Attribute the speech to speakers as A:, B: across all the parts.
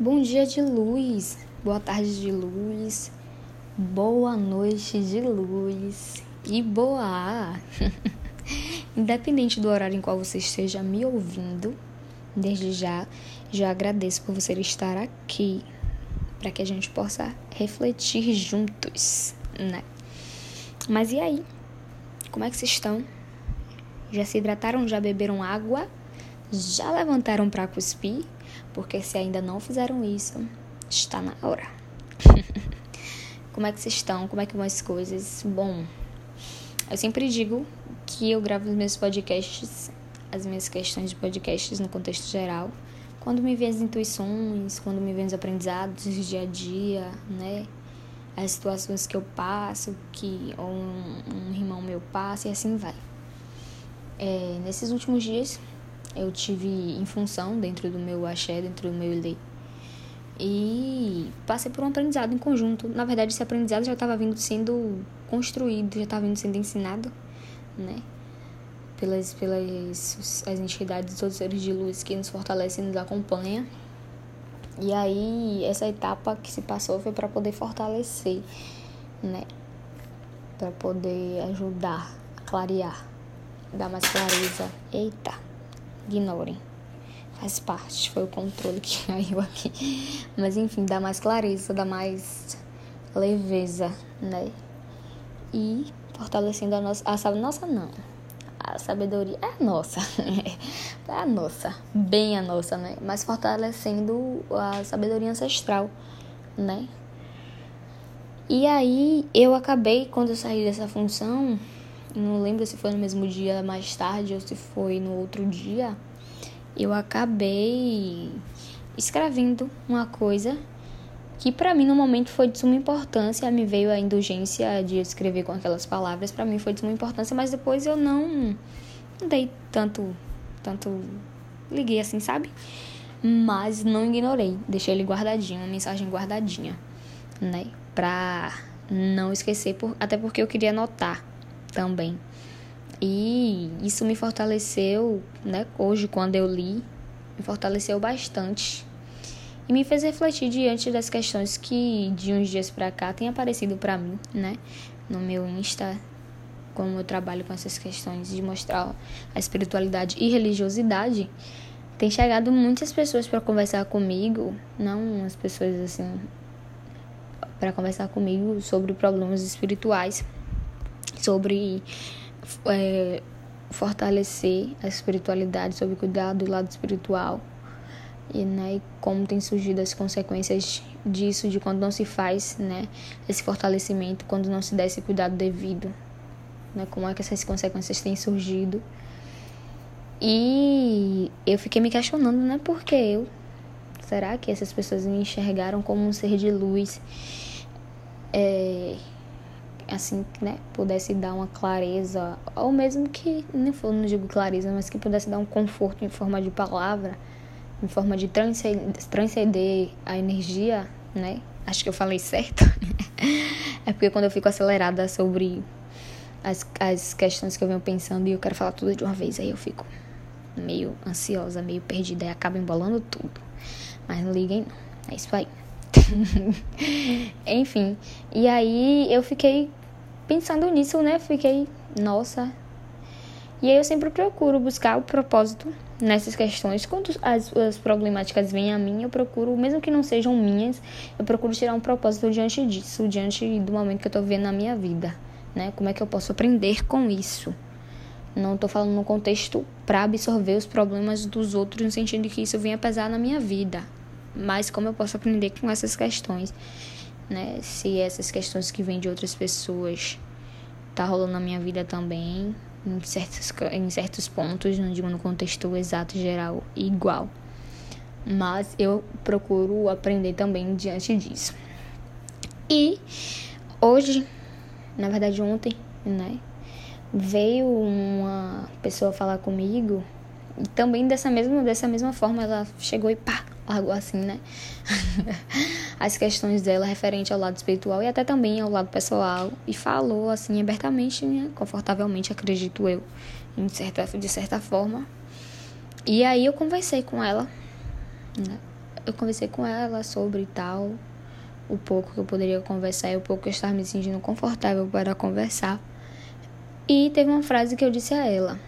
A: Bom dia de luz, boa tarde de luz, boa noite de luz e boa. Independente do horário em qual você esteja me ouvindo, desde já, já agradeço por você estar aqui, para que a gente possa refletir juntos, né? Mas e aí? Como é que vocês estão? Já se hidrataram? Já beberam água? Já levantaram para cuspir? Porque se ainda não fizeram isso, está na hora. Como é que vocês estão? Como é que vão as coisas? Bom, eu sempre digo que eu gravo os meus podcasts, as minhas questões de podcasts no contexto geral, quando me vêm as intuições, quando me vêm os aprendizados do dia a dia, né? As situações que eu passo, que ou um, um irmão meu passa e assim vai. É, nesses últimos dias eu tive em função dentro do meu axé, dentro do meu ilê. E passei por um aprendizado em conjunto. Na verdade, esse aprendizado já estava vindo sendo construído, já estava vindo sendo ensinado, né? Pelas, pelas as entidades, todos os seres de luz que nos fortalecem e nos acompanham. E aí, essa etapa que se passou foi para poder fortalecer, né? Para poder ajudar clarear, dar mais clareza. Eita! Ignorem. Faz parte, foi o controle que caiu aqui. Mas enfim, dá mais clareza, dá mais leveza, né? E fortalecendo a nossa. A nossa não. A sabedoria é a nossa. é a nossa. Bem a nossa, né? Mas fortalecendo a sabedoria ancestral, né? E aí eu acabei, quando eu saí dessa função, não lembro se foi no mesmo dia mais tarde ou se foi no outro dia, eu acabei escrevendo uma coisa que para mim no momento foi de suma importância, me veio a indulgência de escrever com aquelas palavras, para mim foi de suma importância, mas depois eu não, dei tanto tanto liguei assim, sabe? Mas não ignorei, deixei ele guardadinho, uma mensagem guardadinha, né? Pra não esquecer, por, até porque eu queria anotar também. E isso me fortaleceu, né? Hoje, quando eu li, me fortaleceu bastante. E me fez refletir diante das questões que de uns dias para cá tem aparecido para mim, né? No meu Insta, como eu trabalho com essas questões de mostrar a espiritualidade e religiosidade, tem chegado muitas pessoas para conversar comigo, não as pessoas assim, para conversar comigo sobre problemas espirituais sobre é, fortalecer a espiritualidade, sobre cuidar do lado espiritual e, né, e como tem surgido as consequências disso, de quando não se faz né, esse fortalecimento, quando não se dá esse cuidado devido, né, como é que essas consequências têm surgido. E eu fiquei me questionando, né, porque eu, será que essas pessoas me enxergaram como um ser de luz? É, assim, né, pudesse dar uma clareza, ou mesmo que, não, não digo clareza, mas que pudesse dar um conforto em forma de palavra, em forma de transcender, a energia, né? Acho que eu falei certo. é porque quando eu fico acelerada sobre as, as questões que eu venho pensando e eu quero falar tudo de uma vez, aí eu fico meio ansiosa, meio perdida e acabo embolando tudo. Mas não liguem não. É isso aí. Enfim, e aí eu fiquei pensando nisso, né, fiquei, nossa. E aí eu sempre procuro buscar o propósito nessas questões. Quando as, as problemáticas vêm a mim, eu procuro, mesmo que não sejam minhas, eu procuro tirar um propósito diante disso, diante do momento que eu tô vivendo na minha vida, né? Como é que eu posso aprender com isso? Não estou falando no contexto para absorver os problemas dos outros no sentido de que isso venha pesar na minha vida, mas como eu posso aprender com essas questões né? Se essas questões que vêm de outras pessoas tá rolando na minha vida também, em certos, em certos pontos, não digo no contexto exato, geral, igual. Mas eu procuro aprender também diante disso. E hoje, na verdade ontem, né? Veio uma pessoa falar comigo e também dessa mesma, dessa mesma forma ela chegou e pá, algo assim, né? As questões dela referente ao lado espiritual e até também ao lado pessoal e falou assim abertamente, né? confortavelmente, acredito eu, em certa, de certa forma. E aí eu conversei com ela, né? eu conversei com ela sobre tal, o pouco que eu poderia conversar e o pouco que eu estava me sentindo confortável para conversar. E teve uma frase que eu disse a ela,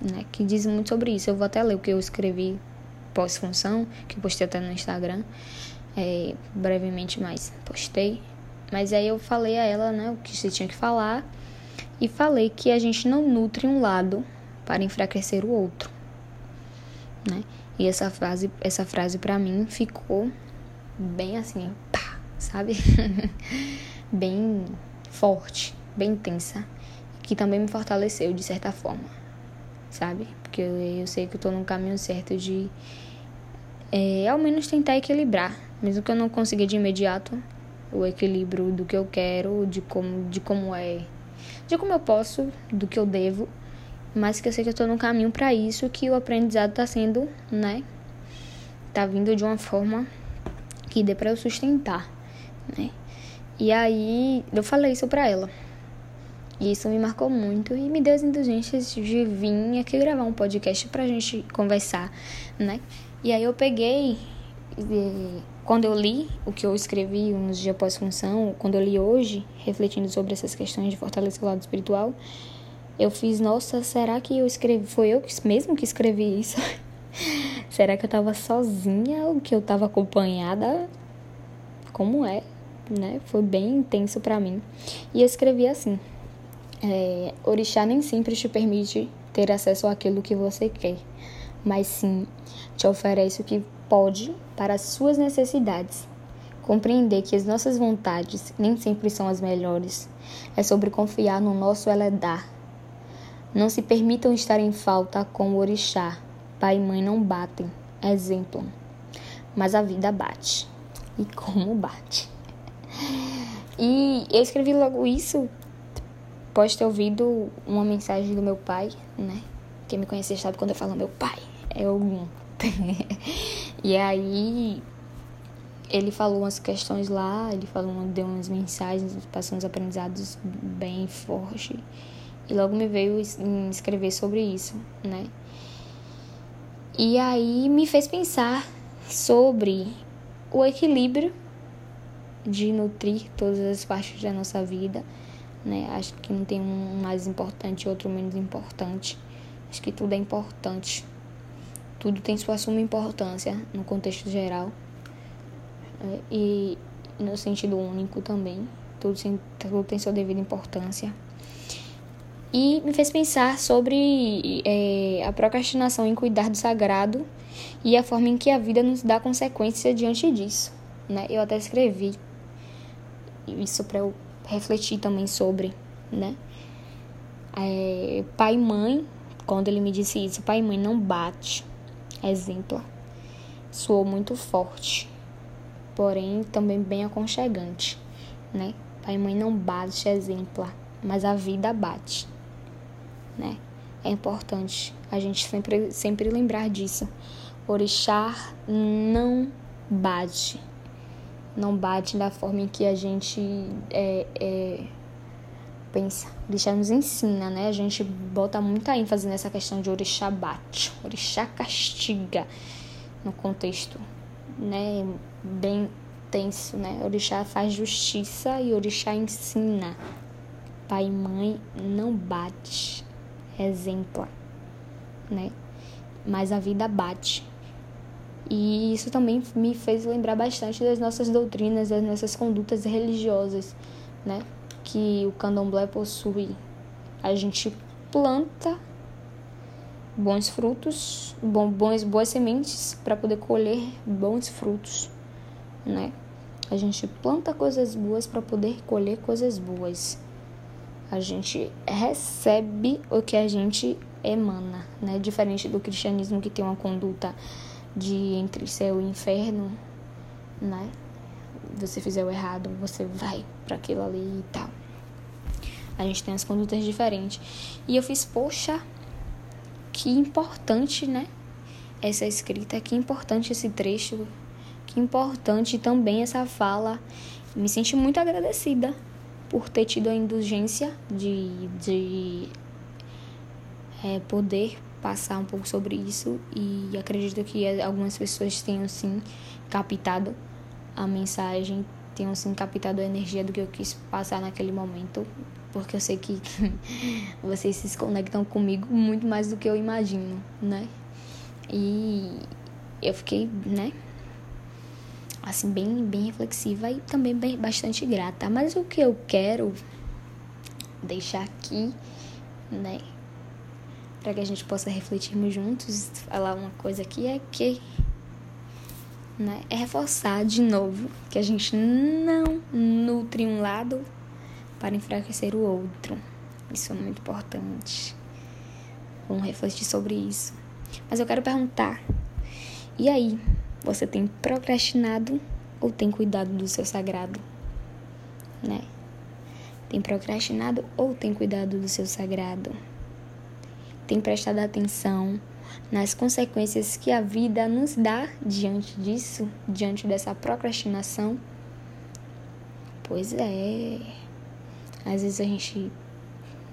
A: né, que diz muito sobre isso. Eu vou até ler o que eu escrevi pós-função, que eu postei até no Instagram, é, brevemente mais postei. Mas aí eu falei a ela, né, o que você tinha que falar e falei que a gente não nutre um lado para enfraquecer o outro, né? E essa frase, essa frase para mim ficou bem assim, pá, sabe? bem forte, bem intensa, que também me fortaleceu de certa forma, sabe? Porque eu, eu sei que eu tô no caminho certo de é, ao menos tentar equilibrar, mesmo que eu não consiga de imediato o equilíbrio do que eu quero, de como, de como é, de como eu posso, do que eu devo, mas que eu sei que eu tô no caminho para isso, que o aprendizado tá sendo, né, tá vindo de uma forma que dê para eu sustentar, né? E aí eu falei isso para ela. E isso me marcou muito e me deu as indulgências de vir aqui gravar um podcast pra gente conversar, né? E aí eu peguei, quando eu li o que eu escrevi uns dias após função, quando eu li hoje, refletindo sobre essas questões de fortalecer o lado espiritual, eu fiz, nossa, será que eu escrevi, foi eu mesmo que escrevi isso? será que eu tava sozinha ou que eu tava acompanhada? Como é, né? Foi bem intenso para mim. E eu escrevi assim: é, Orixá nem sempre te permite ter acesso àquilo que você quer mas sim te oferece o que pode para as suas necessidades. Compreender que as nossas vontades nem sempre são as melhores é sobre confiar no nosso eledar. Não se permitam estar em falta com o orixá. Pai e mãe não batem. Exemplo. Mas a vida bate. E como bate. E eu escrevi logo isso após ter ouvido uma mensagem do meu pai, né? Quem me conhece sabe quando eu falo meu pai, é algum. e aí ele falou umas questões lá, ele falou, deu umas mensagens, passou uns aprendizados bem fortes. E logo me veio escrever sobre isso, né? E aí me fez pensar sobre o equilíbrio de nutrir todas as partes da nossa vida, né? Acho que não tem um mais importante outro menos importante. Acho que tudo é importante. Tudo tem sua suma importância no contexto geral é, e no sentido único também. Tudo, tudo tem sua devida importância. E me fez pensar sobre é, a procrastinação em cuidar do sagrado e a forma em que a vida nos dá consequência diante disso. Né? Eu até escrevi isso para eu refletir também sobre, né? É, pai e mãe quando ele me disse isso, pai e mãe não bate. Exemplo. Soou muito forte, porém também bem aconchegante, né? Pai e mãe não bate, exemplo, mas a vida bate, né? É importante a gente sempre, sempre lembrar disso. Orixá não bate. Não bate da forma em que a gente é, é pensa. Orixá nos ensina, né? A gente bota muita ênfase nessa questão de orixá bate, orixá castiga no contexto, né? Bem tenso, né? Orixá faz justiça e orixá ensina. Pai e mãe não bate, exempla, né? Mas a vida bate. E isso também me fez lembrar bastante das nossas doutrinas, das nossas condutas religiosas, né? Que o candomblé possui. A gente planta bons frutos, bons, boas sementes para poder colher bons frutos, né? A gente planta coisas boas para poder colher coisas boas. A gente recebe o que a gente emana, né? Diferente do cristianismo que tem uma conduta de entre céu e inferno, né? Você fizer o errado, você vai para aquilo ali e tal. A gente tem as condutas diferentes. E eu fiz, poxa, que importante, né? Essa escrita, que importante esse trecho, que importante também essa fala. Me senti muito agradecida por ter tido a indulgência de, de é, poder passar um pouco sobre isso e acredito que algumas pessoas tenham sim captado a mensagem, tenham sim captado a energia do que eu quis passar naquele momento, porque eu sei que vocês se conectam comigo muito mais do que eu imagino, né? E eu fiquei, né? Assim, bem, bem reflexiva e também bem, bastante grata. Mas o que eu quero deixar aqui, né? Para que a gente possa refletirmos juntos, falar uma coisa aqui é que né, é reforçar de novo que a gente não nutre um lado para enfraquecer o outro. Isso é muito importante. Vamos refletir sobre isso. Mas eu quero perguntar: e aí, você tem procrastinado ou tem cuidado do seu sagrado? Né? Tem procrastinado ou tem cuidado do seu sagrado? Tem prestado atenção nas consequências que a vida nos dá diante disso, diante dessa procrastinação? Pois é. Às vezes a gente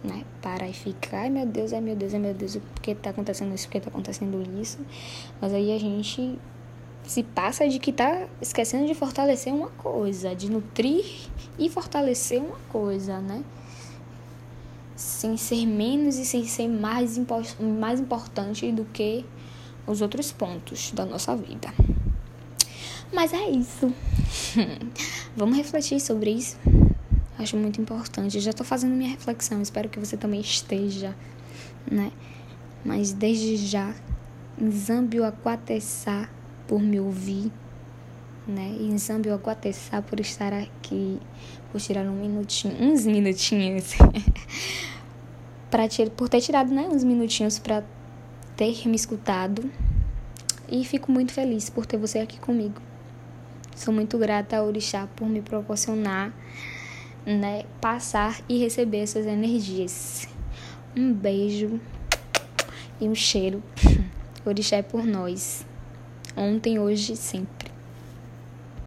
A: né, para e fica, ai meu Deus, ai meu Deus, ai meu Deus, por que tá acontecendo isso, por que tá acontecendo isso? Mas aí a gente se passa de que tá esquecendo de fortalecer uma coisa, de nutrir e fortalecer uma coisa, né? Sem ser menos e sem ser mais, mais importante do que os outros pontos da nossa vida. Mas é isso. Vamos refletir sobre isso. Acho muito importante. Já estou fazendo minha reflexão, espero que você também esteja, né? Mas desde já, Zambio Aquatessá por me ouvir, né? Zambio Aquatessá por estar aqui, por tirar um minutinho, uns minutinhos, para por ter tirado, né, uns minutinhos para ter me escutado. E fico muito feliz por ter você aqui comigo. Sou muito grata ao Orixá por me proporcionar né, passar e receber essas energias. Um beijo e um cheiro. Orixá é por nós. Ontem, hoje sempre.